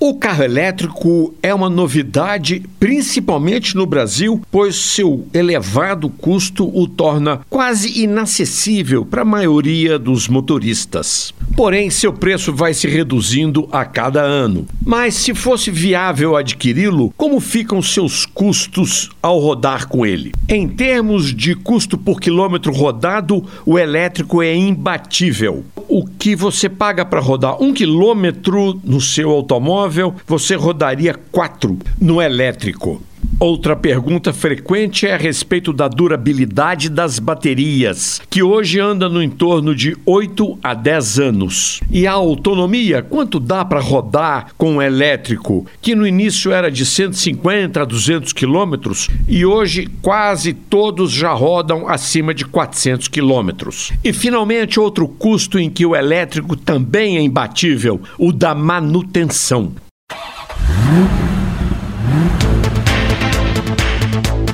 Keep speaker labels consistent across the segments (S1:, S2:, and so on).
S1: O carro elétrico é uma novidade, principalmente no Brasil, pois seu elevado custo o torna quase inacessível para a maioria dos motoristas. Porém, seu preço vai se reduzindo a cada ano. Mas se fosse viável adquiri-lo, como ficam seus custos ao rodar com ele? Em termos de custo por quilômetro rodado, o elétrico é imbatível. O que você paga para rodar um quilômetro no seu automóvel, você rodaria quatro no elétrico. Outra pergunta frequente é a respeito da durabilidade das baterias, que hoje anda no entorno de 8 a 10 anos. E a autonomia, quanto dá para rodar com o elétrico, que no início era de 150 a 200 quilômetros e hoje quase todos já rodam acima de 400 quilômetros. E finalmente, outro custo em que o elétrico também é imbatível, o da manutenção.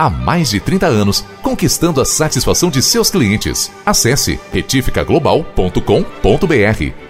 S2: há mais de 30 anos, conquistando a satisfação de seus clientes. Acesse retificaglobal.com.br